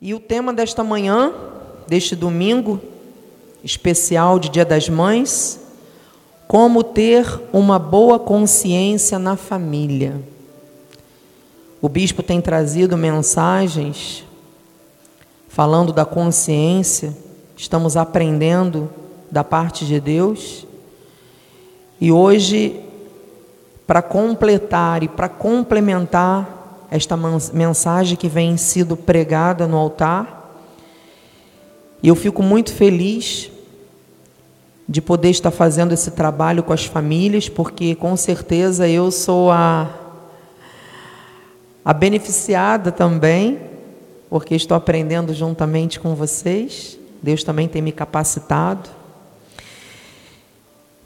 E o tema desta manhã, deste domingo especial de Dia das Mães, como ter uma boa consciência na família. O bispo tem trazido mensagens falando da consciência, estamos aprendendo da parte de Deus. E hoje, para completar e para complementar esta mensagem que vem sido pregada no altar. E eu fico muito feliz de poder estar fazendo esse trabalho com as famílias, porque com certeza eu sou a, a beneficiada também, porque estou aprendendo juntamente com vocês. Deus também tem me capacitado.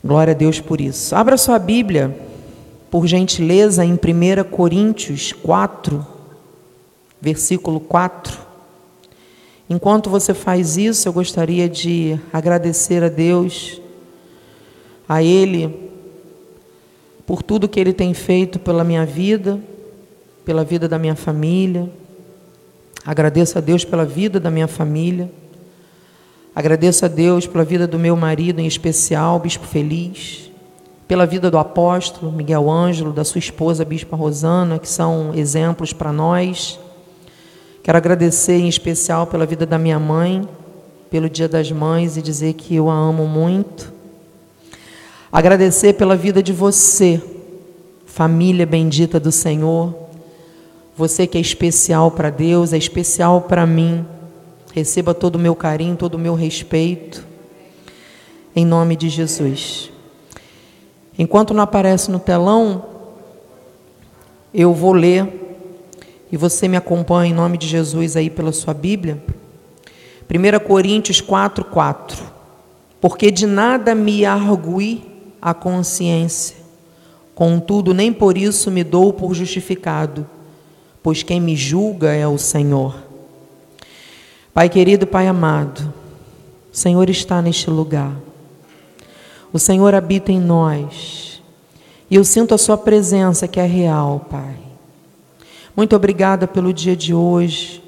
Glória a Deus por isso. Abra sua Bíblia por gentileza, em 1 Coríntios 4, versículo 4. Enquanto você faz isso, eu gostaria de agradecer a Deus, a Ele, por tudo que Ele tem feito pela minha vida, pela vida da minha família. Agradeço a Deus pela vida da minha família. Agradeço a Deus pela vida do meu marido, em especial, Bispo Feliz pela vida do apóstolo Miguel Ângelo, da sua esposa Bispa Rosana, que são exemplos para nós. Quero agradecer em especial pela vida da minha mãe, pelo Dia das Mães e dizer que eu a amo muito. Agradecer pela vida de você, família bendita do Senhor. Você que é especial para Deus, é especial para mim. Receba todo o meu carinho, todo o meu respeito. Em nome de Jesus. Enquanto não aparece no telão, eu vou ler e você me acompanha em nome de Jesus aí pela sua Bíblia. 1 Coríntios 4, 4. Porque de nada me argui a consciência, contudo, nem por isso me dou por justificado, pois quem me julga é o Senhor. Pai querido, Pai amado, o Senhor está neste lugar. O Senhor habita em nós. E eu sinto a Sua presença que é real, Pai. Muito obrigada pelo dia de hoje.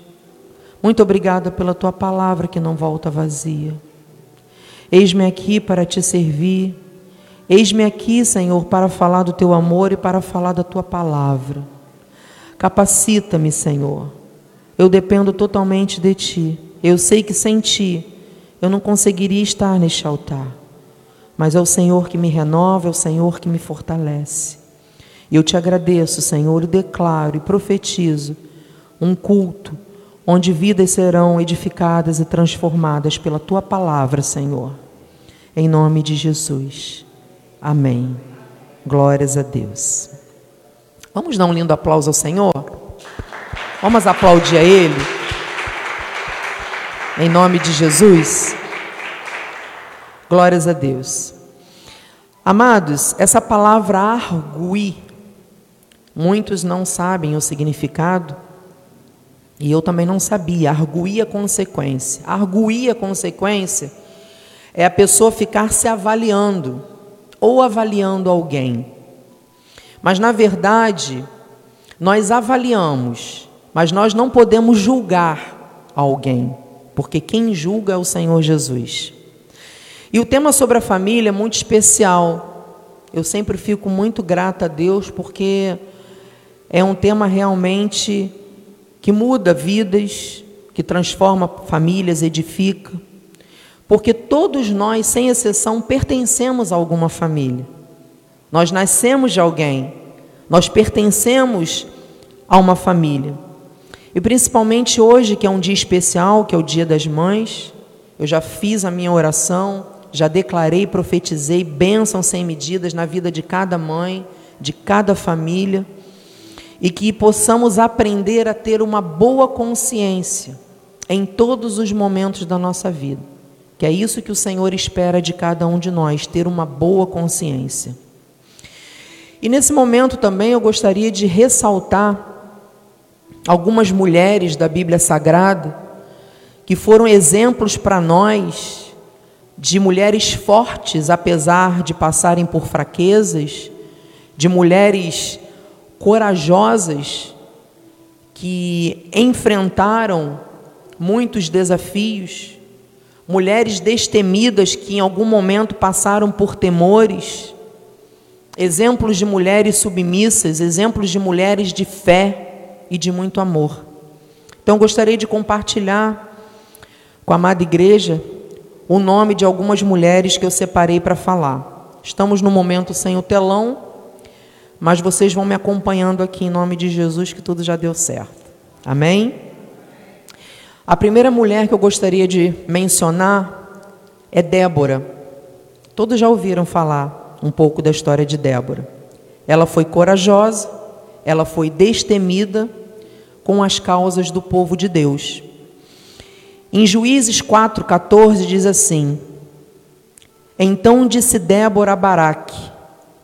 Muito obrigada pela Tua palavra que não volta vazia. Eis-me aqui para te servir. Eis-me aqui, Senhor, para falar do Teu amor e para falar da Tua palavra. Capacita-me, Senhor. Eu dependo totalmente de Ti. Eu sei que sem Ti eu não conseguiria estar neste altar mas é o Senhor que me renova, é o Senhor que me fortalece. E eu te agradeço, Senhor, e declaro e profetizo um culto onde vidas serão edificadas e transformadas pela tua palavra, Senhor. Em nome de Jesus. Amém. Glórias a Deus. Vamos dar um lindo aplauso ao Senhor? Vamos aplaudir a Ele? Em nome de Jesus. Glórias a Deus. Amados, essa palavra arguir, muitos não sabem o significado, e eu também não sabia. Arguir a consequência. Arguir a consequência é a pessoa ficar se avaliando ou avaliando alguém. Mas na verdade, nós avaliamos, mas nós não podemos julgar alguém, porque quem julga é o Senhor Jesus. E o tema sobre a família é muito especial. Eu sempre fico muito grata a Deus porque é um tema realmente que muda vidas, que transforma famílias, edifica. Porque todos nós, sem exceção, pertencemos a alguma família. Nós nascemos de alguém, nós pertencemos a uma família. E principalmente hoje, que é um dia especial, que é o Dia das Mães, eu já fiz a minha oração, já declarei e profetizei bênçãos sem medidas na vida de cada mãe, de cada família, e que possamos aprender a ter uma boa consciência em todos os momentos da nossa vida. Que é isso que o Senhor espera de cada um de nós, ter uma boa consciência. E nesse momento também eu gostaria de ressaltar algumas mulheres da Bíblia Sagrada que foram exemplos para nós de mulheres fortes, apesar de passarem por fraquezas, de mulheres corajosas que enfrentaram muitos desafios, mulheres destemidas que em algum momento passaram por temores, exemplos de mulheres submissas, exemplos de mulheres de fé e de muito amor. Então gostaria de compartilhar com a amada igreja o nome de algumas mulheres que eu separei para falar. Estamos no momento sem o telão, mas vocês vão me acompanhando aqui em nome de Jesus, que tudo já deu certo. Amém? A primeira mulher que eu gostaria de mencionar é Débora. Todos já ouviram falar um pouco da história de Débora. Ela foi corajosa, ela foi destemida com as causas do povo de Deus. Em Juízes 4,14 diz assim: Então disse Débora a Baraque: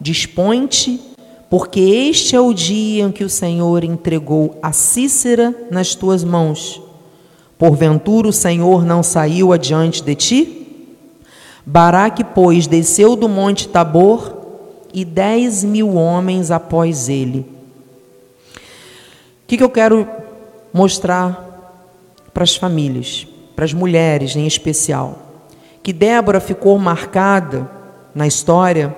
Dispõe-te, porque este é o dia em que o Senhor entregou a Cícera nas tuas mãos. Porventura o Senhor não saiu adiante de ti? Baraque, pois, desceu do monte Tabor e dez mil homens após ele. O que, que eu quero mostrar para as famílias? Para as mulheres em especial, que Débora ficou marcada na história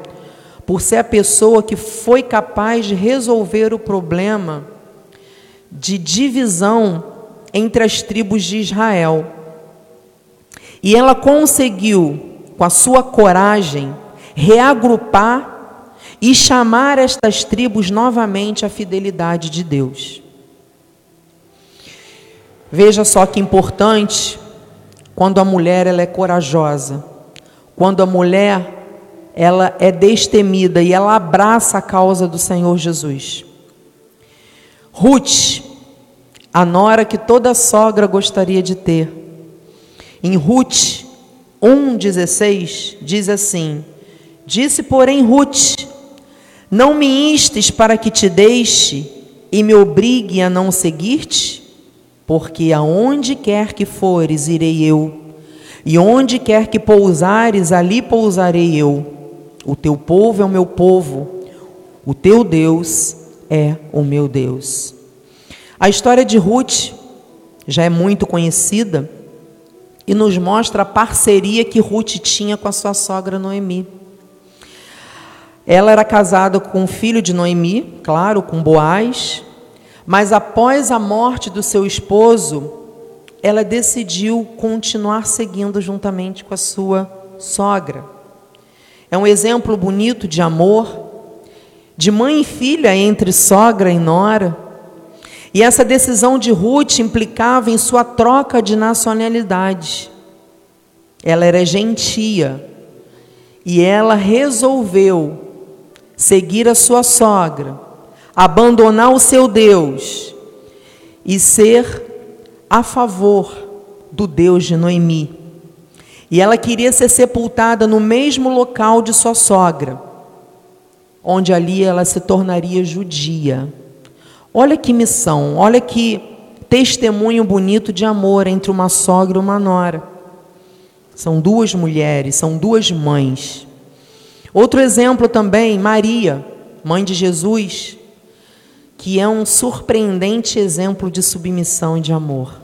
por ser a pessoa que foi capaz de resolver o problema de divisão entre as tribos de Israel. E ela conseguiu, com a sua coragem, reagrupar e chamar estas tribos novamente à fidelidade de Deus. Veja só que importante quando a mulher ela é corajosa, quando a mulher ela é destemida e ela abraça a causa do Senhor Jesus. Ruth, a nora que toda sogra gostaria de ter. Em Ruth 1,16 diz assim: Disse, porém, Ruth: Não me instes para que te deixe e me obrigue a não seguir-te? Porque aonde quer que fores, irei eu, e onde quer que pousares, ali pousarei eu. O teu povo é o meu povo, o teu Deus é o meu Deus. A história de Ruth já é muito conhecida e nos mostra a parceria que Ruth tinha com a sua sogra Noemi. Ela era casada com o filho de Noemi, claro, com Boaz, mas após a morte do seu esposo, ela decidiu continuar seguindo juntamente com a sua sogra. É um exemplo bonito de amor, de mãe e filha entre sogra e nora. E essa decisão de Ruth implicava em sua troca de nacionalidade. Ela era gentia e ela resolveu seguir a sua sogra abandonar o seu Deus e ser a favor do Deus de Noemi. E ela queria ser sepultada no mesmo local de sua sogra, onde ali ela se tornaria judia. Olha que missão, olha que testemunho bonito de amor entre uma sogra e uma nora. São duas mulheres, são duas mães. Outro exemplo também, Maria, mãe de Jesus, que é um surpreendente exemplo de submissão e de amor.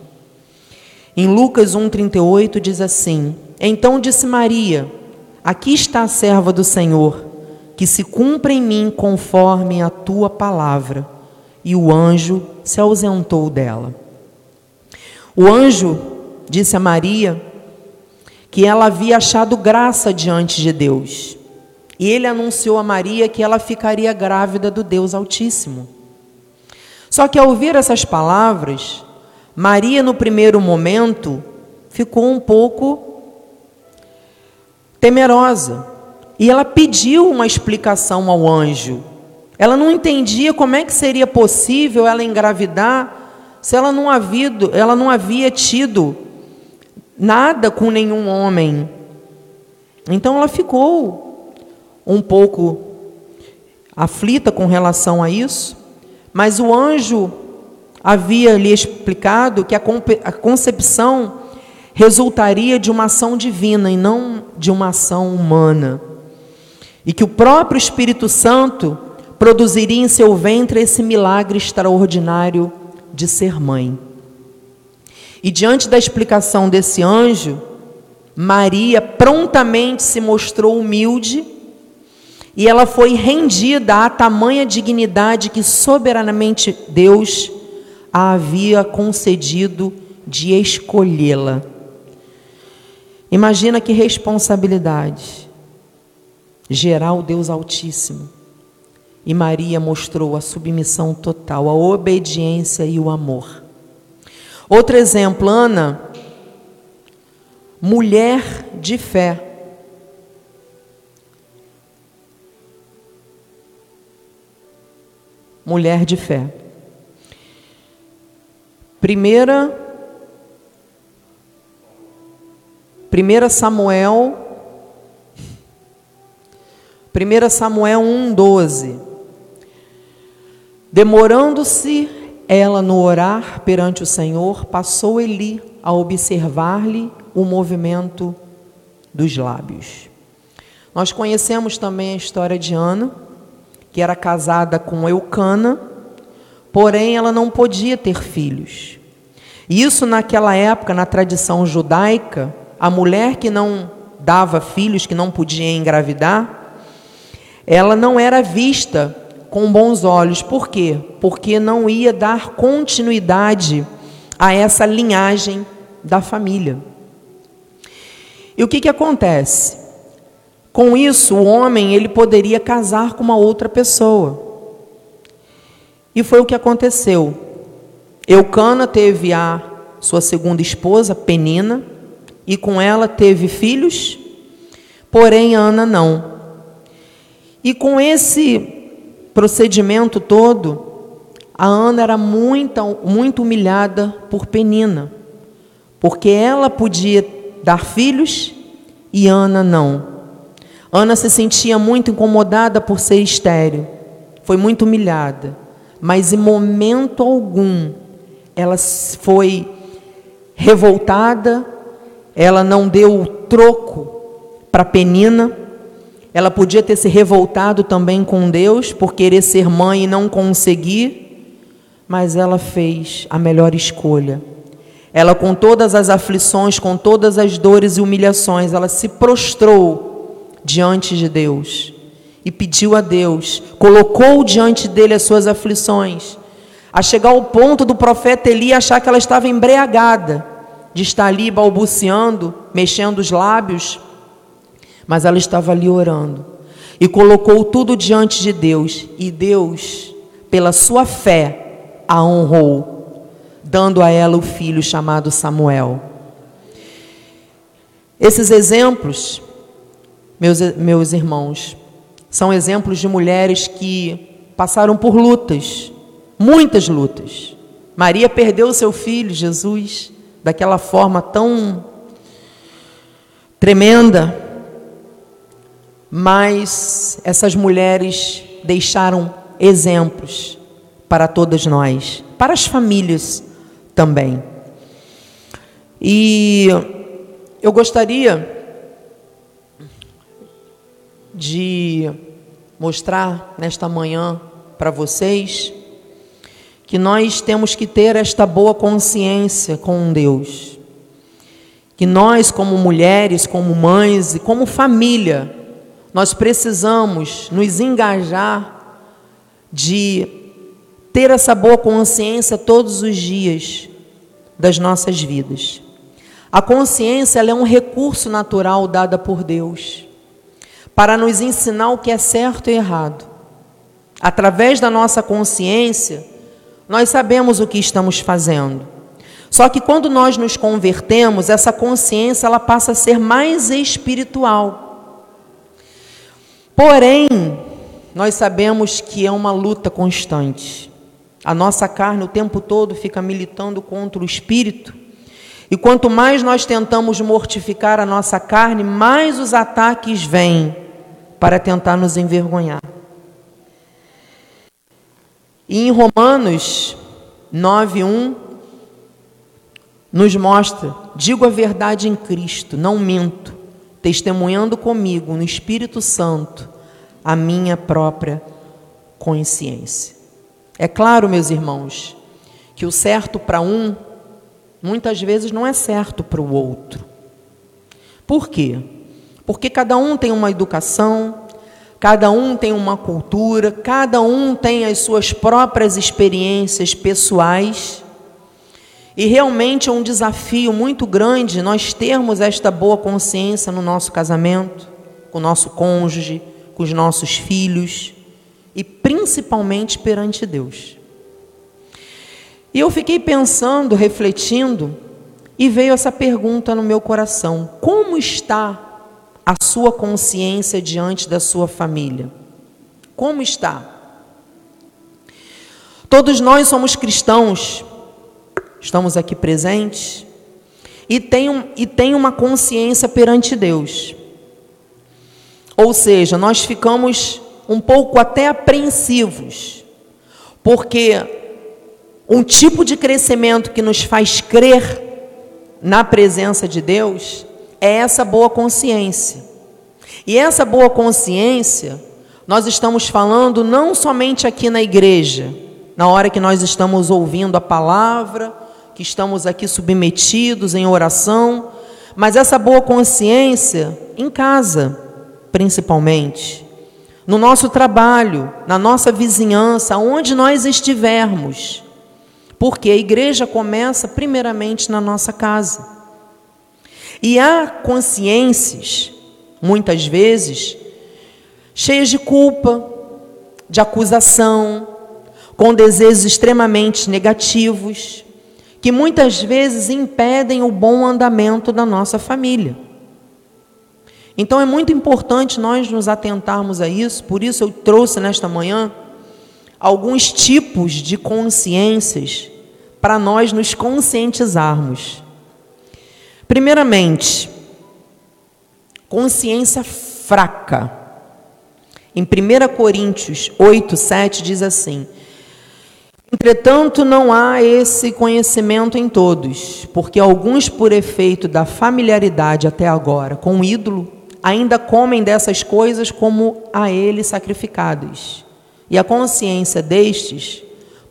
Em Lucas 1,38 diz assim: Então disse Maria: Aqui está a serva do Senhor, que se cumpra em mim conforme a tua palavra. E o anjo se ausentou dela. O anjo disse a Maria que ela havia achado graça diante de Deus. E ele anunciou a Maria que ela ficaria grávida do Deus Altíssimo. Só que ao ouvir essas palavras, Maria, no primeiro momento, ficou um pouco temerosa. E ela pediu uma explicação ao anjo. Ela não entendia como é que seria possível ela engravidar se ela não havia, ela não havia tido nada com nenhum homem. Então ela ficou um pouco aflita com relação a isso. Mas o anjo havia lhe explicado que a concepção resultaria de uma ação divina e não de uma ação humana. E que o próprio Espírito Santo produziria em seu ventre esse milagre extraordinário de ser mãe. E diante da explicação desse anjo, Maria prontamente se mostrou humilde e ela foi rendida à tamanha dignidade que soberanamente Deus a havia concedido de escolhê-la. Imagina que responsabilidade gerar o Deus Altíssimo. E Maria mostrou a submissão total, a obediência e o amor. Outro exemplo, Ana, mulher de fé. Mulher de fé. Primeira Primeira Samuel 1 Samuel 1:12 Demorando-se ela no orar perante o Senhor, passou Eli a observar-lhe o movimento dos lábios. Nós conhecemos também a história de Ana, que era casada com Eucana, porém ela não podia ter filhos. Isso naquela época, na tradição judaica, a mulher que não dava filhos, que não podia engravidar, ela não era vista com bons olhos. Por quê? Porque não ia dar continuidade a essa linhagem da família. E o que, que acontece? Com isso, o homem ele poderia casar com uma outra pessoa. E foi o que aconteceu. Eucana teve a sua segunda esposa, Penina, e com ela teve filhos, porém Ana não. E com esse procedimento todo, a Ana era muito, muito humilhada por Penina, porque ela podia dar filhos e Ana não. Ana se sentia muito incomodada por ser estéril, foi muito humilhada, mas em momento algum ela foi revoltada, ela não deu o troco para Penina. Ela podia ter se revoltado também com Deus por querer ser mãe e não conseguir, mas ela fez a melhor escolha. Ela, com todas as aflições, com todas as dores e humilhações, ela se prostrou diante de Deus e pediu a Deus, colocou diante dele as suas aflições, a chegar ao ponto do profeta Eli achar que ela estava embriagada, de estar ali balbuciando, mexendo os lábios mas ela estava ali orando e colocou tudo diante de Deus, e Deus, pela sua fé, a honrou, dando a ela o filho chamado Samuel. Esses exemplos, meus, meus irmãos, são exemplos de mulheres que passaram por lutas, muitas lutas. Maria perdeu seu filho, Jesus, daquela forma tão tremenda, mas essas mulheres deixaram exemplos para todas nós, para as famílias também. E eu gostaria de mostrar nesta manhã para vocês que nós temos que ter esta boa consciência com Deus. Que nós, como mulheres, como mães e como família, nós precisamos nos engajar de ter essa boa consciência todos os dias das nossas vidas. A consciência é um recurso natural dada por Deus para nos ensinar o que é certo e errado. Através da nossa consciência, nós sabemos o que estamos fazendo. Só que quando nós nos convertemos, essa consciência ela passa a ser mais espiritual. Porém, nós sabemos que é uma luta constante. A nossa carne o tempo todo fica militando contra o espírito. E quanto mais nós tentamos mortificar a nossa carne, mais os ataques vêm para tentar nos envergonhar. E em Romanos 9:1 nos mostra: digo a verdade em Cristo, não minto testemunhando comigo no Espírito Santo a minha própria consciência. É claro, meus irmãos, que o certo para um muitas vezes não é certo para o outro. Por quê? Porque cada um tem uma educação, cada um tem uma cultura, cada um tem as suas próprias experiências pessoais. E realmente é um desafio muito grande nós termos esta boa consciência no nosso casamento, com o nosso cônjuge, com os nossos filhos e principalmente perante Deus. E eu fiquei pensando, refletindo, e veio essa pergunta no meu coração: como está a sua consciência diante da sua família? Como está? Todos nós somos cristãos, estamos aqui presentes, e tem, e tem uma consciência perante Deus. Ou seja, nós ficamos um pouco até apreensivos, porque um tipo de crescimento que nos faz crer na presença de Deus é essa boa consciência. E essa boa consciência, nós estamos falando não somente aqui na igreja, na hora que nós estamos ouvindo a palavra, que estamos aqui submetidos em oração, mas essa boa consciência em casa principalmente, no nosso trabalho, na nossa vizinhança, onde nós estivermos. Porque a igreja começa primeiramente na nossa casa. E há consciências, muitas vezes, cheias de culpa, de acusação, com desejos extremamente negativos, que muitas vezes impedem o bom andamento da nossa família. Então é muito importante nós nos atentarmos a isso, por isso eu trouxe nesta manhã alguns tipos de consciências para nós nos conscientizarmos. Primeiramente, consciência fraca. Em 1 Coríntios 8, 7 diz assim: Entretanto, não há esse conhecimento em todos, porque alguns, por efeito da familiaridade até agora com o ídolo, ainda comem dessas coisas como a ele sacrificadas. E a consciência destes,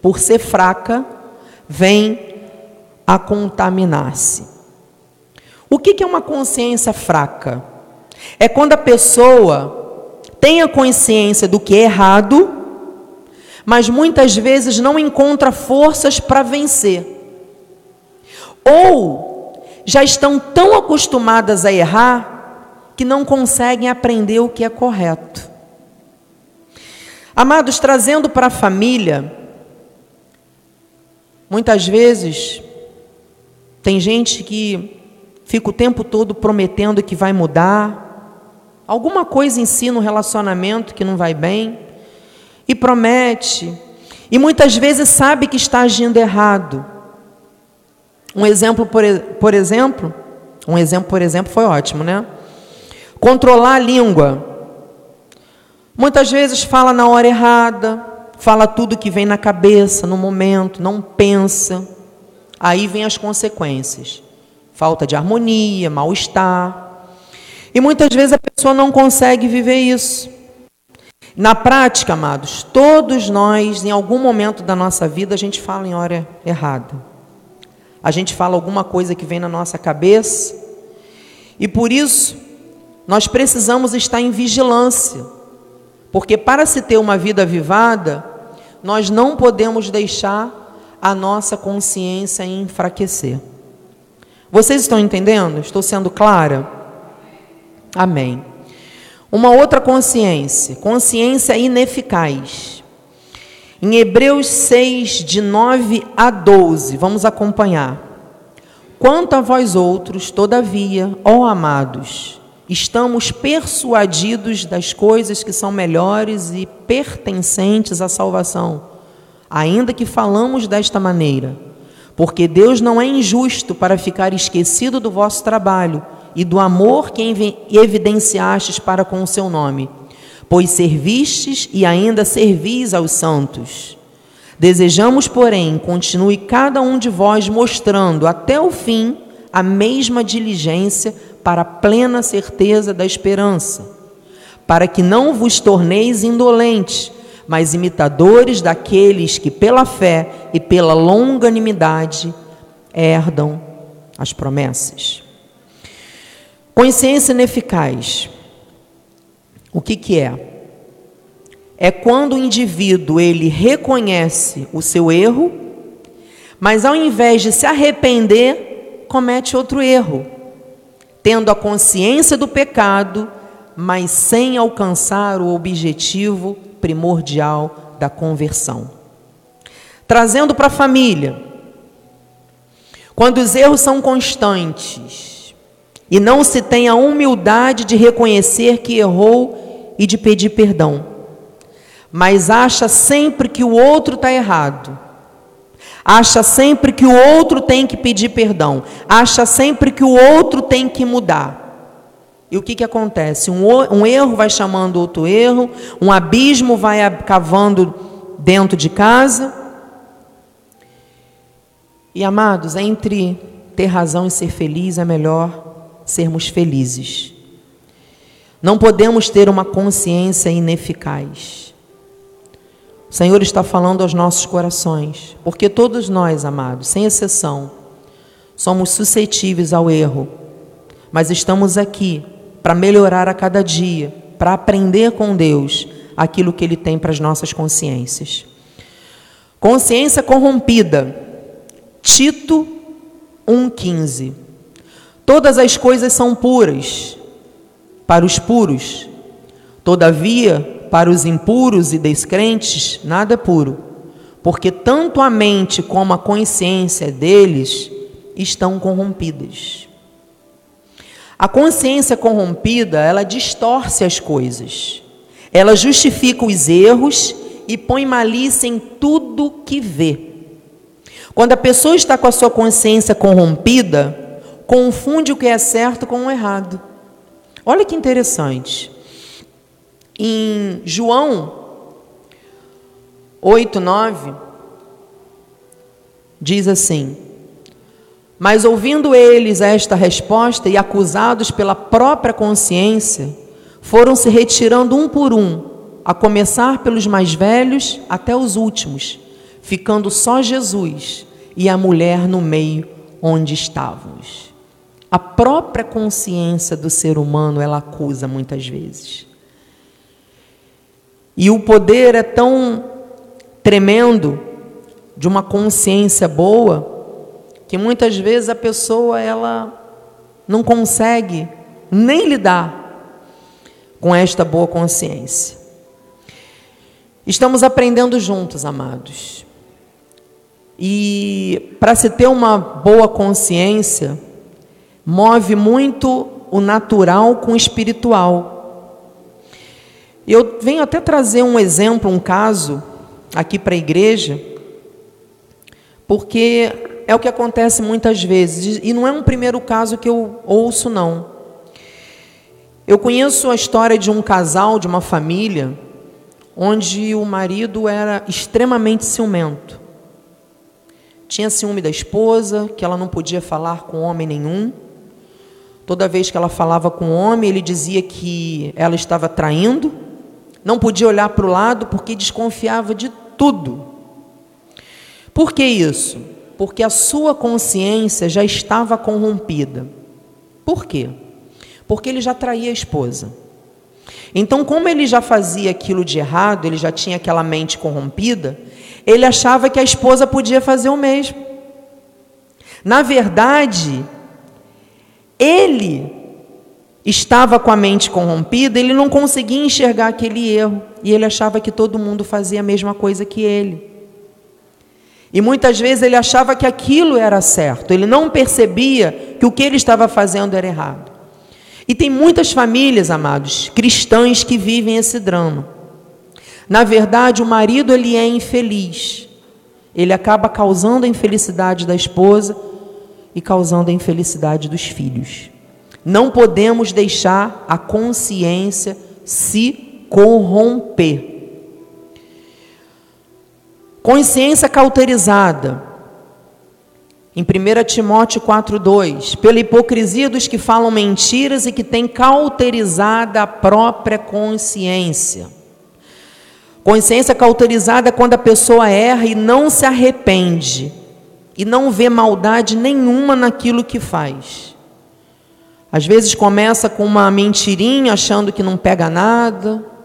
por ser fraca, vem a contaminar-se. O que é uma consciência fraca? É quando a pessoa tem a consciência do que é errado, mas muitas vezes não encontra forças para vencer. Ou já estão tão acostumadas a errar que não conseguem aprender o que é correto. Amados, trazendo para a família, muitas vezes tem gente que fica o tempo todo prometendo que vai mudar, alguma coisa ensina no relacionamento que não vai bem, e promete, e muitas vezes sabe que está agindo errado. Um exemplo, por, por exemplo, um exemplo, por exemplo, foi ótimo, né? Controlar a língua. Muitas vezes fala na hora errada, fala tudo que vem na cabeça, no momento, não pensa. Aí vem as consequências: falta de harmonia, mal-estar. E muitas vezes a pessoa não consegue viver isso. Na prática, amados, todos nós, em algum momento da nossa vida, a gente fala em hora errada. A gente fala alguma coisa que vem na nossa cabeça. E por isso, nós precisamos estar em vigilância, porque para se ter uma vida avivada, nós não podemos deixar a nossa consciência enfraquecer. Vocês estão entendendo? Estou sendo clara? Amém. Uma outra consciência, consciência ineficaz. Em Hebreus 6, de 9 a 12, vamos acompanhar. Quanto a vós outros, todavia, ó amados, estamos persuadidos das coisas que são melhores e pertencentes à salvação, ainda que falamos desta maneira. Porque Deus não é injusto para ficar esquecido do vosso trabalho e do amor que evidenciastes para com o seu nome, pois servistes e ainda servis aos santos. Desejamos, porém, continue cada um de vós mostrando até o fim a mesma diligência para a plena certeza da esperança, para que não vos torneis indolentes, mas imitadores daqueles que pela fé e pela longanimidade herdam as promessas. Consciência ineficaz. O que, que é? É quando o indivíduo ele reconhece o seu erro, mas ao invés de se arrepender, comete outro erro, tendo a consciência do pecado, mas sem alcançar o objetivo primordial da conversão. Trazendo para a família, quando os erros são constantes e não se tem a humildade de reconhecer que errou e de pedir perdão, mas acha sempre que o outro está errado, acha sempre que o outro tem que pedir perdão, acha sempre que o outro tem que mudar. E o que, que acontece? Um, um erro vai chamando outro erro, um abismo vai cavando dentro de casa e amados, entre ter razão e ser feliz é melhor sermos felizes. Não podemos ter uma consciência ineficaz. O Senhor está falando aos nossos corações, porque todos nós, amados, sem exceção, somos suscetíveis ao erro, mas estamos aqui para melhorar a cada dia, para aprender com Deus aquilo que Ele tem para as nossas consciências. Consciência corrompida Tito 1,15. Todas as coisas são puras para os puros, todavia, para os impuros e descrentes, nada é puro, porque tanto a mente como a consciência deles estão corrompidas. A consciência corrompida, ela distorce as coisas, ela justifica os erros e põe malícia em tudo que vê. Quando a pessoa está com a sua consciência corrompida, confunde o que é certo com o errado. Olha que interessante. Em João 8, 9, diz assim: Mas ouvindo eles esta resposta e acusados pela própria consciência, foram se retirando um por um, a começar pelos mais velhos até os últimos, ficando só Jesus e a mulher no meio onde estávamos. A própria consciência do ser humano ela acusa muitas vezes. E o poder é tão tremendo de uma consciência boa que muitas vezes a pessoa ela não consegue nem lidar com esta boa consciência. Estamos aprendendo juntos, amados. E para se ter uma boa consciência, move muito o natural com o espiritual. Eu venho até trazer um exemplo, um caso aqui para a igreja, porque é o que acontece muitas vezes, e não é um primeiro caso que eu ouço, não. Eu conheço a história de um casal, de uma família, onde o marido era extremamente ciumento. Tinha ciúme da esposa, que ela não podia falar com homem nenhum. Toda vez que ela falava com homem, ele dizia que ela estava traindo. Não podia olhar para o lado porque desconfiava de tudo. Por que isso? Porque a sua consciência já estava corrompida. Por quê? Porque ele já traía a esposa. Então, como ele já fazia aquilo de errado, ele já tinha aquela mente corrompida, ele achava que a esposa podia fazer o mesmo. Na verdade, ele estava com a mente corrompida, ele não conseguia enxergar aquele erro e ele achava que todo mundo fazia a mesma coisa que ele. E muitas vezes ele achava que aquilo era certo, ele não percebia que o que ele estava fazendo era errado. E tem muitas famílias, amados, cristãs que vivem esse drama. Na verdade, o marido ele é infeliz. Ele acaba causando a infelicidade da esposa e causando a infelicidade dos filhos. Não podemos deixar a consciência se corromper. Consciência cauterizada. Em 1 Timóteo 4,2, pela hipocrisia dos que falam mentiras e que têm cauterizada a própria consciência. Consciência cauterizada é quando a pessoa erra e não se arrepende. e não vê maldade nenhuma naquilo que faz. Às vezes começa com uma mentirinha, achando que não pega nada.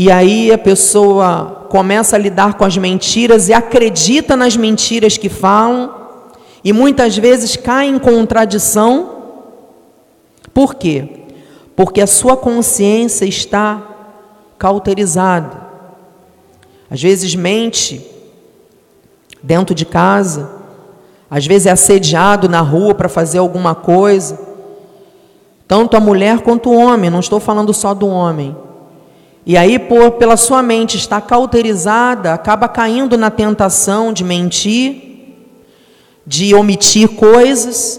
E aí a pessoa começa a lidar com as mentiras e acredita nas mentiras que falam, e muitas vezes cai em contradição. Por quê? Porque a sua consciência está cauterizada. Às vezes mente dentro de casa, às vezes é assediado na rua para fazer alguma coisa. Tanto a mulher quanto o homem, não estou falando só do homem. E aí, por, pela sua mente estar cauterizada, acaba caindo na tentação de mentir, de omitir coisas.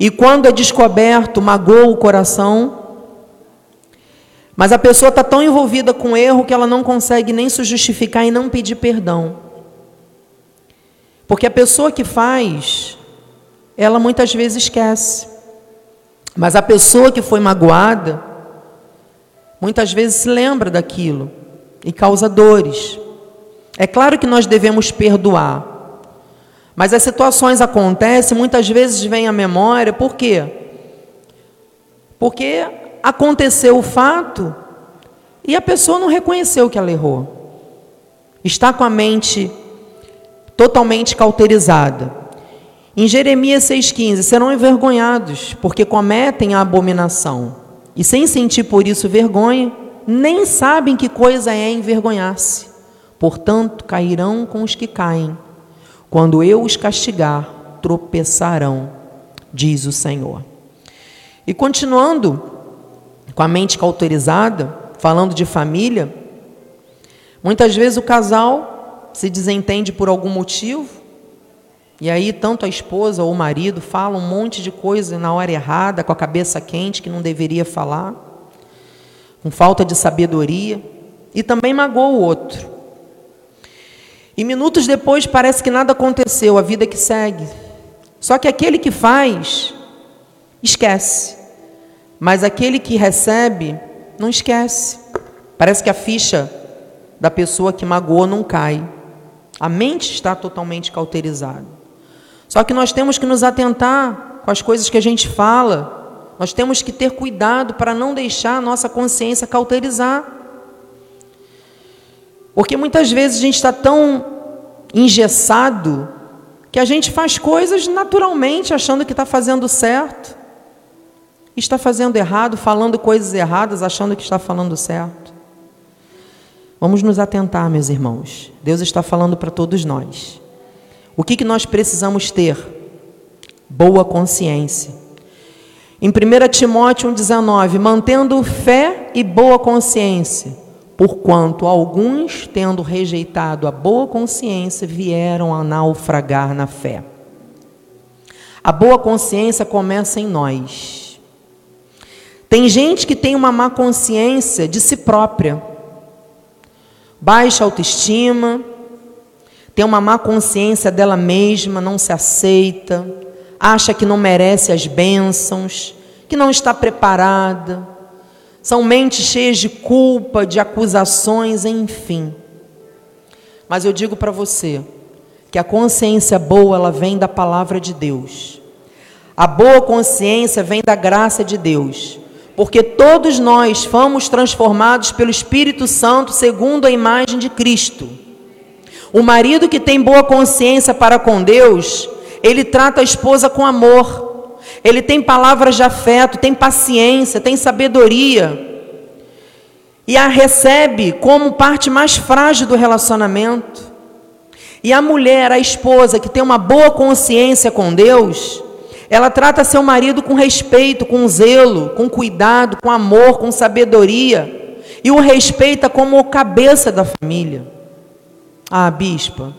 E quando é descoberto, magoa o coração. Mas a pessoa está tão envolvida com o erro que ela não consegue nem se justificar e não pedir perdão. Porque a pessoa que faz, ela muitas vezes esquece. Mas a pessoa que foi magoada, muitas vezes se lembra daquilo e causa dores. É claro que nós devemos perdoar. Mas as situações acontecem, muitas vezes vem à memória, por quê? Porque aconteceu o fato e a pessoa não reconheceu que ela errou. Está com a mente totalmente cauterizada. Em Jeremias 6,15: serão envergonhados, porque cometem a abominação, e sem sentir por isso vergonha, nem sabem que coisa é envergonhar-se. Portanto, cairão com os que caem. Quando eu os castigar, tropeçarão, diz o Senhor. E continuando com a mente cauterizada, falando de família, muitas vezes o casal se desentende por algum motivo, e aí tanto a esposa ou o marido falam um monte de coisa na hora errada, com a cabeça quente, que não deveria falar, com falta de sabedoria, e também magoa o outro. E minutos depois parece que nada aconteceu, a vida que segue. Só que aquele que faz, esquece. Mas aquele que recebe, não esquece. Parece que a ficha da pessoa que magoou não cai. A mente está totalmente cauterizada. Só que nós temos que nos atentar com as coisas que a gente fala. Nós temos que ter cuidado para não deixar a nossa consciência cauterizar. Porque muitas vezes a gente está tão engessado que a gente faz coisas naturalmente achando que está fazendo certo, está fazendo errado, falando coisas erradas, achando que está falando certo. Vamos nos atentar, meus irmãos. Deus está falando para todos nós. O que, que nós precisamos ter? Boa consciência. Em 1 Timóteo 1,19, mantendo fé e boa consciência, porquanto alguns, tendo rejeitado a boa consciência, vieram a naufragar na fé. A boa consciência começa em nós. Tem gente que tem uma má consciência de si própria baixa autoestima, tem uma má consciência dela mesma, não se aceita, acha que não merece as bênçãos, que não está preparada. São mentes cheias de culpa, de acusações, enfim. Mas eu digo para você que a consciência boa, ela vem da palavra de Deus. A boa consciência vem da graça de Deus porque todos nós fomos transformados pelo Espírito Santo segundo a imagem de Cristo. O marido que tem boa consciência para com Deus, ele trata a esposa com amor, ele tem palavras de afeto, tem paciência, tem sabedoria, e a recebe como parte mais frágil do relacionamento. E a mulher, a esposa que tem uma boa consciência com Deus, ela trata seu marido com respeito, com zelo, com cuidado, com amor, com sabedoria. E o respeita como cabeça da família. Ah, bispa,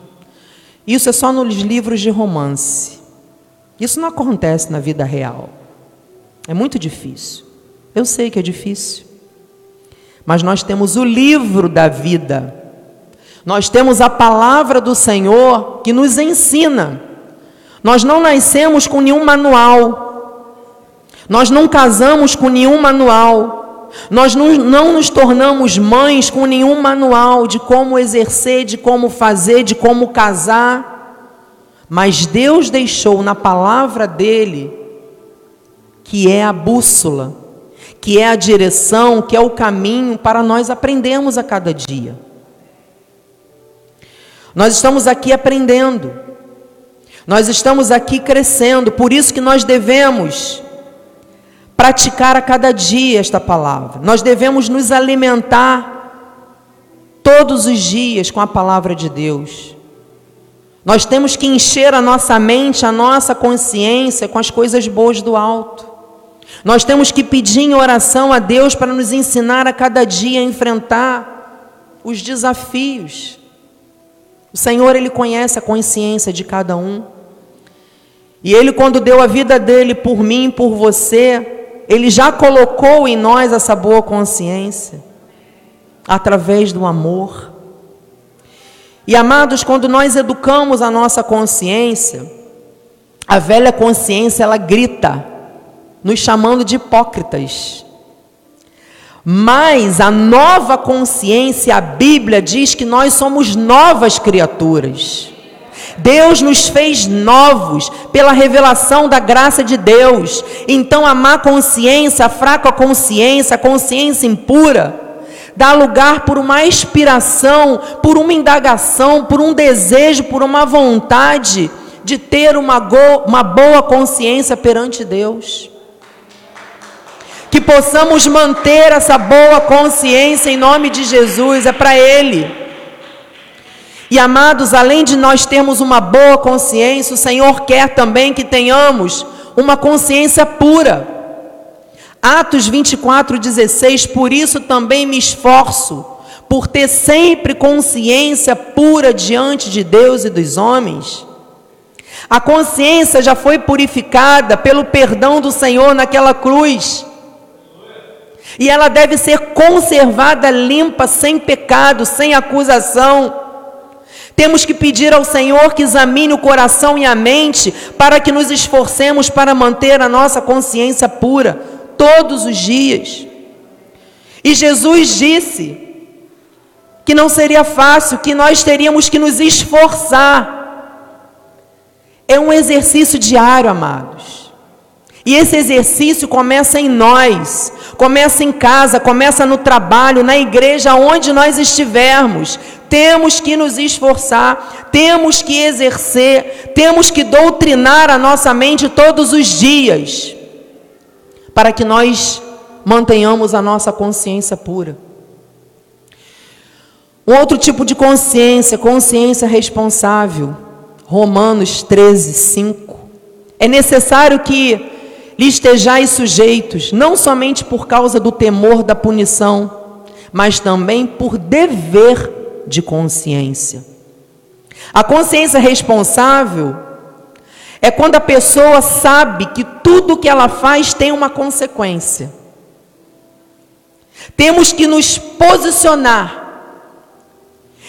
isso é só nos livros de romance. Isso não acontece na vida real. É muito difícil. Eu sei que é difícil. Mas nós temos o livro da vida. Nós temos a palavra do Senhor que nos ensina. Nós não nascemos com nenhum manual. Nós não casamos com nenhum manual. Nós não nos tornamos mães com nenhum manual de como exercer, de como fazer, de como casar. Mas Deus deixou na palavra dele, que é a bússola, que é a direção, que é o caminho para nós aprendermos a cada dia. Nós estamos aqui aprendendo. Nós estamos aqui crescendo, por isso que nós devemos praticar a cada dia esta palavra. Nós devemos nos alimentar todos os dias com a palavra de Deus. Nós temos que encher a nossa mente, a nossa consciência com as coisas boas do alto. Nós temos que pedir em oração a Deus para nos ensinar a cada dia a enfrentar os desafios. O Senhor, Ele conhece a consciência de cada um. E Ele, quando deu a vida dele por mim, por você, ele já colocou em nós essa boa consciência, através do amor. E amados, quando nós educamos a nossa consciência, a velha consciência ela grita, nos chamando de hipócritas. Mas a nova consciência, a Bíblia diz que nós somos novas criaturas. Deus nos fez novos pela revelação da graça de Deus. Então a má consciência, a fraca consciência, a consciência impura, dá lugar por uma inspiração, por uma indagação, por um desejo, por uma vontade de ter uma, go, uma boa consciência perante Deus. Que possamos manter essa boa consciência em nome de Jesus, é para Ele. E amados, além de nós termos uma boa consciência, o Senhor quer também que tenhamos uma consciência pura. Atos 24, 16: Por isso também me esforço, por ter sempre consciência pura diante de Deus e dos homens. A consciência já foi purificada pelo perdão do Senhor naquela cruz. E ela deve ser conservada limpa, sem pecado, sem acusação. Temos que pedir ao Senhor que examine o coração e a mente para que nos esforcemos para manter a nossa consciência pura todos os dias. E Jesus disse que não seria fácil, que nós teríamos que nos esforçar. É um exercício diário, amados. E esse exercício começa em nós, começa em casa, começa no trabalho, na igreja, onde nós estivermos. Temos que nos esforçar, temos que exercer, temos que doutrinar a nossa mente todos os dias, para que nós mantenhamos a nossa consciência pura. Um outro tipo de consciência, consciência responsável. Romanos 13, 5. É necessário que lhe estejais sujeitos, não somente por causa do temor da punição, mas também por dever de consciência. A consciência responsável é quando a pessoa sabe que tudo que ela faz tem uma consequência. Temos que nos posicionar.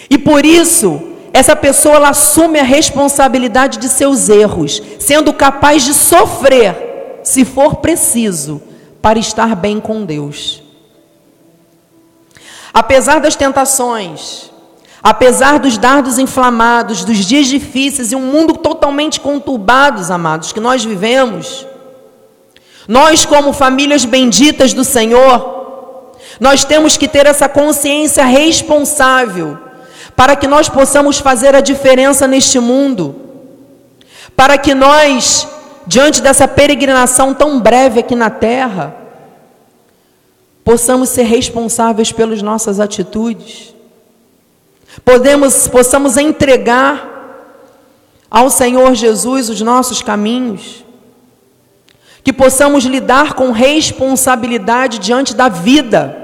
E por isso, essa pessoa assume a responsabilidade de seus erros, sendo capaz de sofrer, se for preciso, para estar bem com Deus. Apesar das tentações, Apesar dos dardos inflamados, dos dias difíceis e um mundo totalmente conturbados, amados, que nós vivemos, nós, como famílias benditas do Senhor, nós temos que ter essa consciência responsável para que nós possamos fazer a diferença neste mundo, para que nós, diante dessa peregrinação tão breve aqui na terra, possamos ser responsáveis pelas nossas atitudes podemos, possamos entregar ao Senhor Jesus os nossos caminhos, que possamos lidar com responsabilidade diante da vida.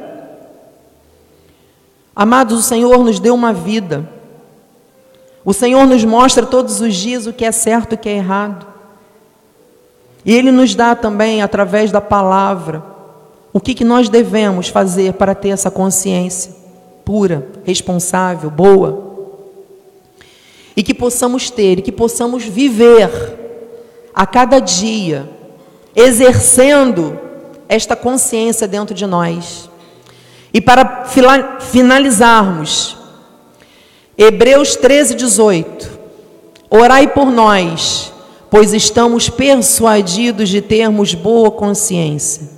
Amados, o Senhor nos deu uma vida. O Senhor nos mostra todos os dias o que é certo e o que é errado. E Ele nos dá também, através da palavra, o que, que nós devemos fazer para ter essa consciência pura, responsável, boa. E que possamos ter, e que possamos viver a cada dia, exercendo esta consciência dentro de nós. E para finalizarmos, Hebreus 13, 18. Orai por nós, pois estamos persuadidos de termos boa consciência,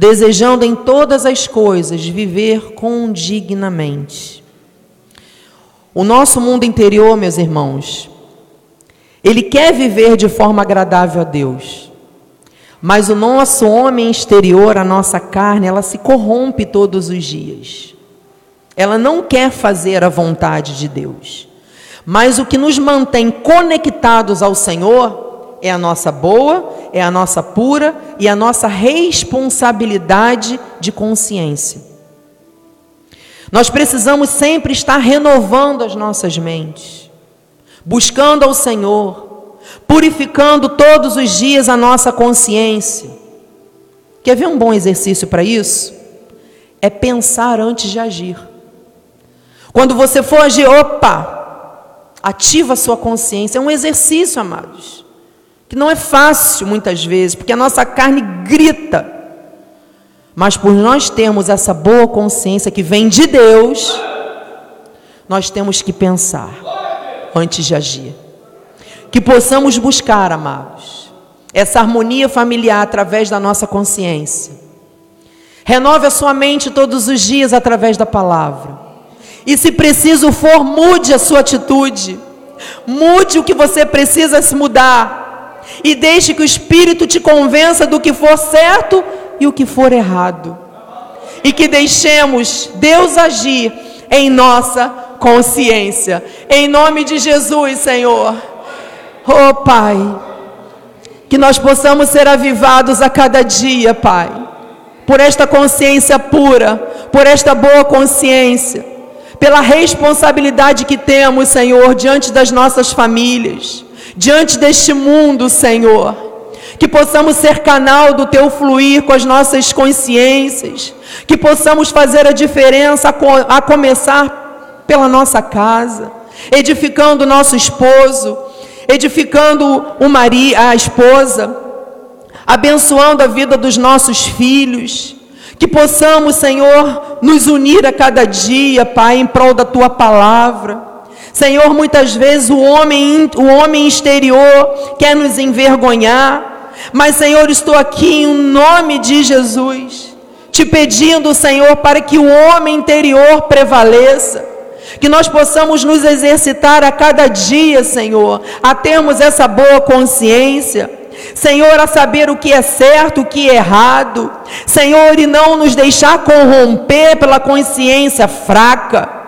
desejando em todas as coisas viver condignamente. O nosso mundo interior, meus irmãos, ele quer viver de forma agradável a Deus. Mas o nosso homem exterior, a nossa carne, ela se corrompe todos os dias. Ela não quer fazer a vontade de Deus. Mas o que nos mantém conectados ao Senhor é a nossa boa, é a nossa pura e a nossa responsabilidade de consciência. Nós precisamos sempre estar renovando as nossas mentes, buscando ao Senhor, purificando todos os dias a nossa consciência. Quer ver um bom exercício para isso? É pensar antes de agir. Quando você for agir, opa, ativa a sua consciência. É um exercício, amados, que não é fácil muitas vezes, porque a nossa carne grita. Mas por nós termos essa boa consciência que vem de Deus, nós temos que pensar antes de agir. Que possamos buscar, amados, essa harmonia familiar através da nossa consciência. Renove a sua mente todos os dias através da palavra. E se preciso for, mude a sua atitude. Mude o que você precisa se mudar. E deixe que o Espírito te convença do que for certo e o que for errado. E que deixemos Deus agir em nossa consciência. Em nome de Jesus, Senhor. Oh, Pai. Que nós possamos ser avivados a cada dia, Pai. Por esta consciência pura, por esta boa consciência pela responsabilidade que temos, Senhor, diante das nossas famílias, diante deste mundo, Senhor. Que possamos ser canal do teu fluir com as nossas consciências, que possamos fazer a diferença a começar pela nossa casa, edificando o nosso esposo, edificando o a esposa, abençoando a vida dos nossos filhos que possamos, Senhor, nos unir a cada dia, Pai, em prol da tua palavra. Senhor, muitas vezes o homem, o homem exterior quer nos envergonhar, mas, Senhor, estou aqui em nome de Jesus, te pedindo, Senhor, para que o homem interior prevaleça, que nós possamos nos exercitar a cada dia, Senhor, a termos essa boa consciência Senhor, a saber o que é certo, o que é errado, Senhor, e não nos deixar corromper pela consciência fraca.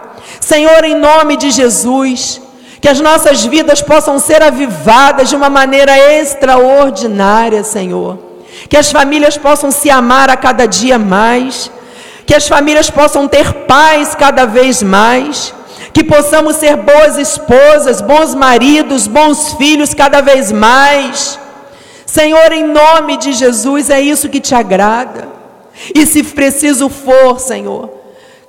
Senhor, em nome de Jesus, que as nossas vidas possam ser avivadas de uma maneira extraordinária, Senhor. Que as famílias possam se amar a cada dia mais, que as famílias possam ter paz cada vez mais, que possamos ser boas esposas, bons maridos, bons filhos cada vez mais Senhor, em nome de Jesus, é isso que te agrada. E se preciso for, Senhor,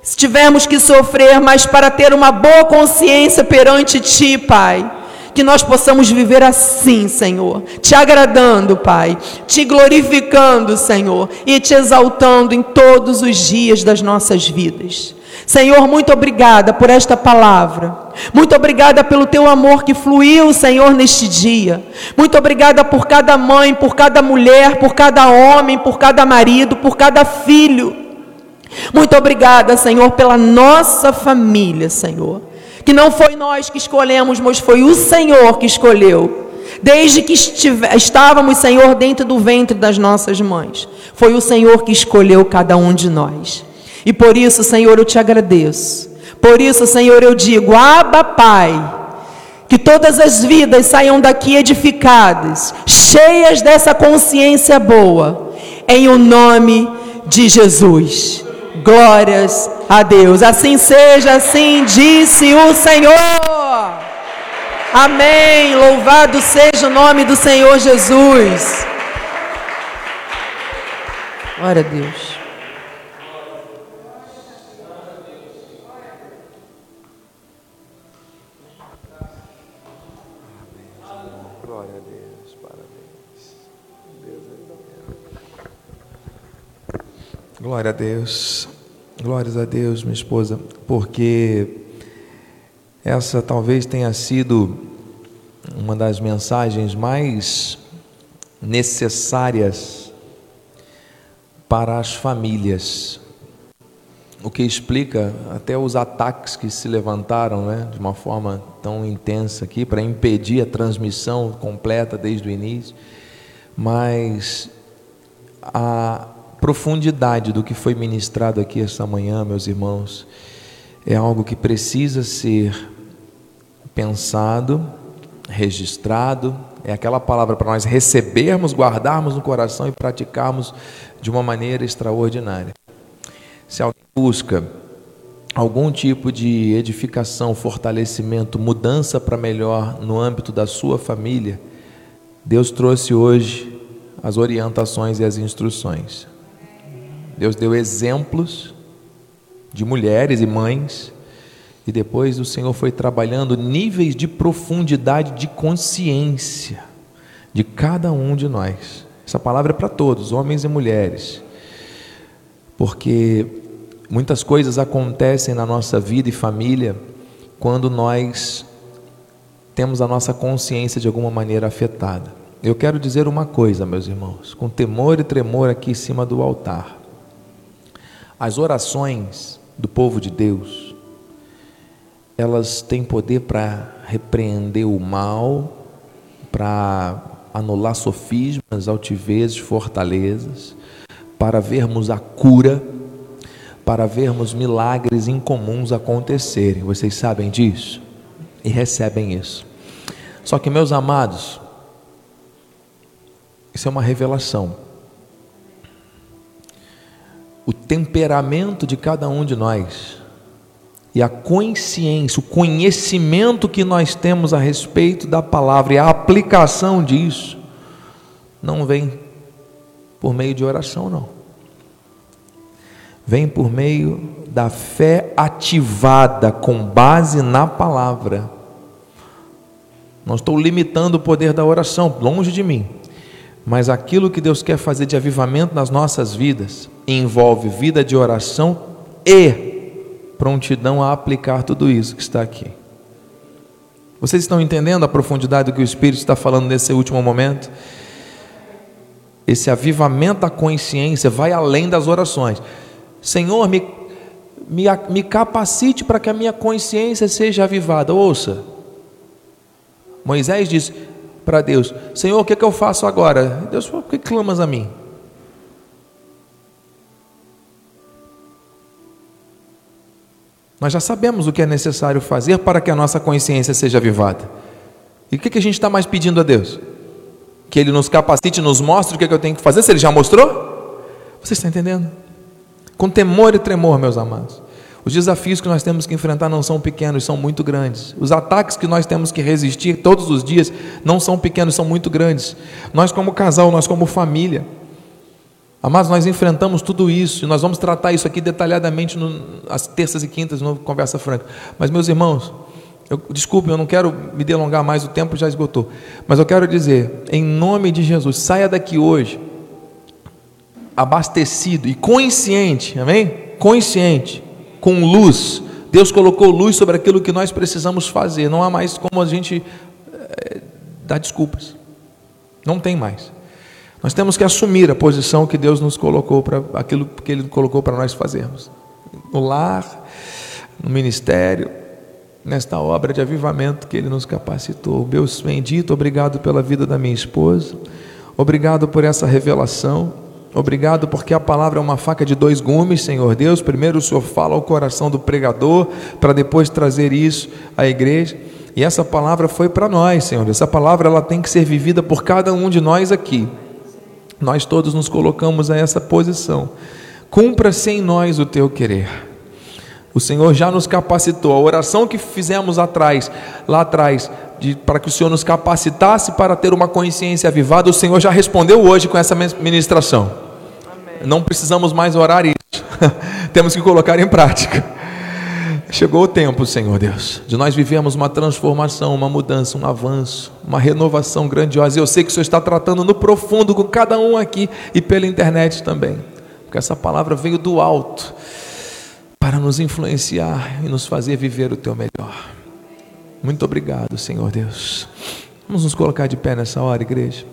se tivermos que sofrer, mas para ter uma boa consciência perante Ti, Pai, que nós possamos viver assim, Senhor, te agradando, Pai, te glorificando, Senhor, e te exaltando em todos os dias das nossas vidas. Senhor, muito obrigada por esta palavra. Muito obrigada pelo teu amor que fluiu, Senhor, neste dia. Muito obrigada por cada mãe, por cada mulher, por cada homem, por cada marido, por cada filho. Muito obrigada, Senhor, pela nossa família, Senhor. Que não foi nós que escolhemos, mas foi o Senhor que escolheu. Desde que estávamos, Senhor, dentro do ventre das nossas mães. Foi o Senhor que escolheu cada um de nós. E por isso, Senhor, eu te agradeço. Por isso, Senhor, eu digo: Abba, Pai. Que todas as vidas saiam daqui edificadas, cheias dessa consciência boa, em o nome de Jesus. Glórias a Deus. Assim seja, assim disse o Senhor. Amém. Louvado seja o nome do Senhor Jesus. Glória a Deus. Glória a Deus. Glórias a Deus, minha esposa, porque essa talvez tenha sido uma das mensagens mais necessárias para as famílias. O que explica até os ataques que se levantaram né, de uma forma tão intensa aqui para impedir a transmissão completa desde o início. Mas a profundidade do que foi ministrado aqui esta manhã, meus irmãos, é algo que precisa ser pensado, registrado, é aquela palavra para nós recebermos, guardarmos no coração e praticarmos de uma maneira extraordinária. Se alguém busca algum tipo de edificação, fortalecimento, mudança para melhor no âmbito da sua família, Deus trouxe hoje as orientações e as instruções. Deus deu exemplos de mulheres e mães, e depois o Senhor foi trabalhando níveis de profundidade de consciência de cada um de nós. Essa palavra é para todos, homens e mulheres, porque muitas coisas acontecem na nossa vida e família quando nós temos a nossa consciência de alguma maneira afetada. Eu quero dizer uma coisa, meus irmãos, com temor e tremor aqui em cima do altar. As orações do povo de Deus, elas têm poder para repreender o mal, para anular sofismas, altivezes, fortalezas, para vermos a cura, para vermos milagres incomuns acontecerem. Vocês sabem disso e recebem isso. Só que, meus amados, isso é uma revelação o temperamento de cada um de nós e a consciência, o conhecimento que nós temos a respeito da palavra e a aplicação disso, não vem por meio de oração, não. Vem por meio da fé ativada com base na palavra. Não estou limitando o poder da oração, longe de mim. Mas aquilo que Deus quer fazer de avivamento nas nossas vidas envolve vida de oração e prontidão a aplicar tudo isso que está aqui. Vocês estão entendendo a profundidade do que o Espírito está falando nesse último momento? Esse avivamento da consciência vai além das orações. Senhor, me, me, me capacite para que a minha consciência seja avivada. Ouça, Moisés disse: para Deus: Senhor, o que, é que eu faço agora? Deus falou: Por que clamas a mim? Nós já sabemos o que é necessário fazer para que a nossa consciência seja avivada. E o que, que a gente está mais pedindo a Deus? Que Ele nos capacite, nos mostre o que, é que eu tenho que fazer, se Ele já mostrou? Você está entendendo? Com temor e tremor, meus amados. Os desafios que nós temos que enfrentar não são pequenos, são muito grandes. Os ataques que nós temos que resistir todos os dias não são pequenos, são muito grandes. Nós, como casal, nós, como família, amados, nós enfrentamos tudo isso e nós vamos tratar isso aqui detalhadamente nas terças e quintas no Conversa Franca. Mas, meus irmãos, eu, desculpe, eu não quero me delongar mais, o tempo já esgotou. Mas eu quero dizer, em nome de Jesus, saia daqui hoje abastecido e consciente, amém? Consciente com luz. Deus colocou luz sobre aquilo que nós precisamos fazer. Não há mais como a gente é, dar desculpas. Não tem mais. Nós temos que assumir a posição que Deus nos colocou para aquilo que Ele colocou para nós fazermos. No lar, no ministério, nesta obra de avivamento que Ele nos capacitou. Deus bendito, obrigado pela vida da minha esposa. Obrigado por essa revelação. Obrigado porque a palavra é uma faca de dois gumes, Senhor Deus. Primeiro o Senhor fala ao coração do pregador, para depois trazer isso à igreja. E essa palavra foi para nós, Senhor. Essa palavra ela tem que ser vivida por cada um de nós aqui. Nós todos nos colocamos a essa posição. Cumpra-se em nós o teu querer. O Senhor já nos capacitou. A oração que fizemos atrás, lá atrás, de, para que o Senhor nos capacitasse para ter uma consciência avivada, o Senhor já respondeu hoje com essa ministração. Não precisamos mais orar isso. Temos que colocar em prática. Chegou o tempo, Senhor Deus, de nós vivermos uma transformação, uma mudança, um avanço, uma renovação grandiosa. Eu sei que o Senhor está tratando no profundo com cada um aqui e pela internet também, porque essa palavra veio do alto. para nos influenciar e nos fazer viver o teu melhor. Muito obrigado, Senhor Deus. Vamos nos colocar de pé nessa hora, igreja.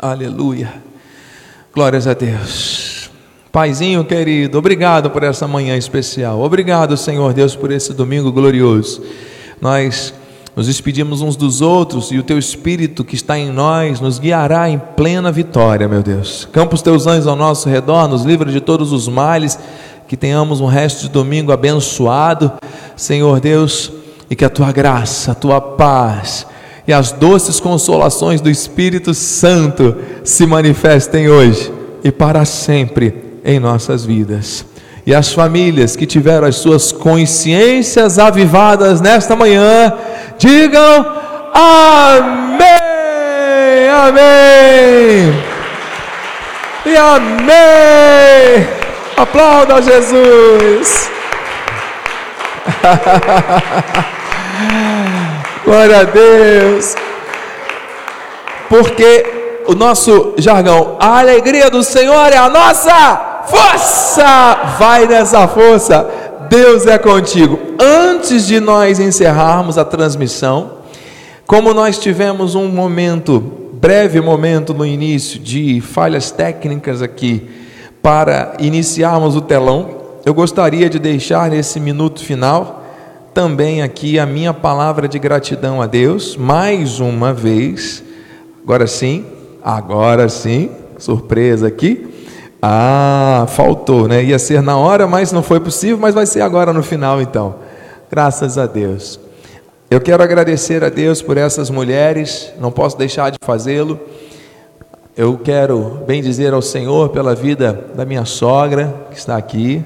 Aleluia. Glórias a Deus. Paizinho querido, obrigado por essa manhã especial. Obrigado, Senhor Deus, por esse domingo glorioso. Nós nos despedimos uns dos outros e o teu Espírito que está em nós nos guiará em plena vitória, meu Deus. Campa os teus anjos ao nosso redor, nos livra de todos os males, que tenhamos um resto de domingo abençoado, Senhor Deus, e que a tua graça, a tua paz e as doces consolações do Espírito Santo se manifestem hoje e para sempre em nossas vidas e as famílias que tiveram as suas consciências avivadas nesta manhã, digam amém, amém e amém. Aplauda Jesus. Glória a Deus. Porque o nosso jargão, a alegria do Senhor é a nossa força! Vai nessa força, Deus é contigo. Antes de nós encerrarmos a transmissão, como nós tivemos um momento, breve momento no início de falhas técnicas aqui, para iniciarmos o telão, eu gostaria de deixar nesse minuto final também aqui a minha palavra de gratidão a Deus, mais uma vez. Agora sim, agora sim, surpresa aqui. Ah, faltou, né? Ia ser na hora, mas não foi possível, mas vai ser agora no final então. Graças a Deus. Eu quero agradecer a Deus por essas mulheres, não posso deixar de fazê-lo. Eu quero bem dizer ao Senhor pela vida da minha sogra, que está aqui,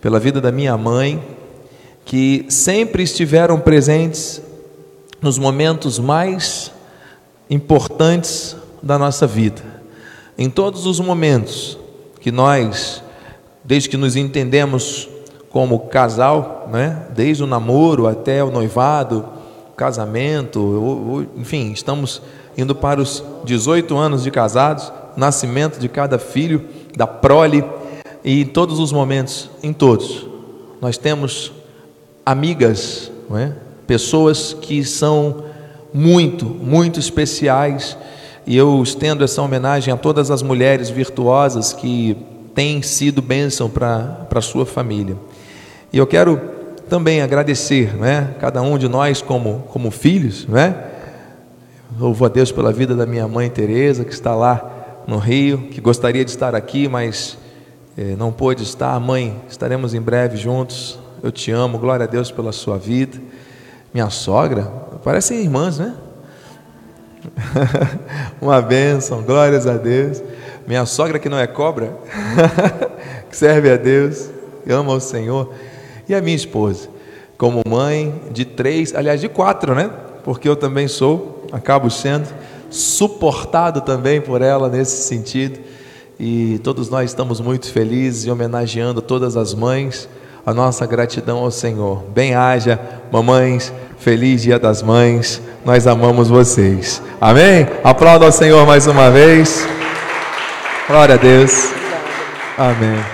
pela vida da minha mãe, que sempre estiveram presentes nos momentos mais importantes da nossa vida. Em todos os momentos, que nós, desde que nos entendemos como casal, né? desde o namoro até o noivado, casamento, enfim, estamos indo para os 18 anos de casados, nascimento de cada filho, da prole, e em todos os momentos, em todos, nós temos amigas, é? pessoas que são muito, muito especiais e eu estendo essa homenagem a todas as mulheres virtuosas que têm sido bênção para a sua família. E eu quero também agradecer, né, cada um de nós como, como filhos, né? Louvo a Deus pela vida da minha mãe Teresa, que está lá no Rio, que gostaria de estar aqui, mas eh, não pôde estar. Mãe, estaremos em breve juntos. Eu te amo, glória a Deus pela sua vida. Minha sogra, parecem irmãs, né? Uma bênção, glórias a Deus. Minha sogra que não é cobra, que serve a Deus, ama o Senhor. E a minha esposa, como mãe de três, aliás, de quatro, né? Porque eu também sou, acabo sendo suportado também por ela nesse sentido. E todos nós estamos muito felizes e homenageando todas as mães, a nossa gratidão ao Senhor. Bem haja, mamães, feliz Dia das Mães. Nós amamos vocês. Amém? Aplauda ao Senhor mais uma vez. Glória a Deus. Amém.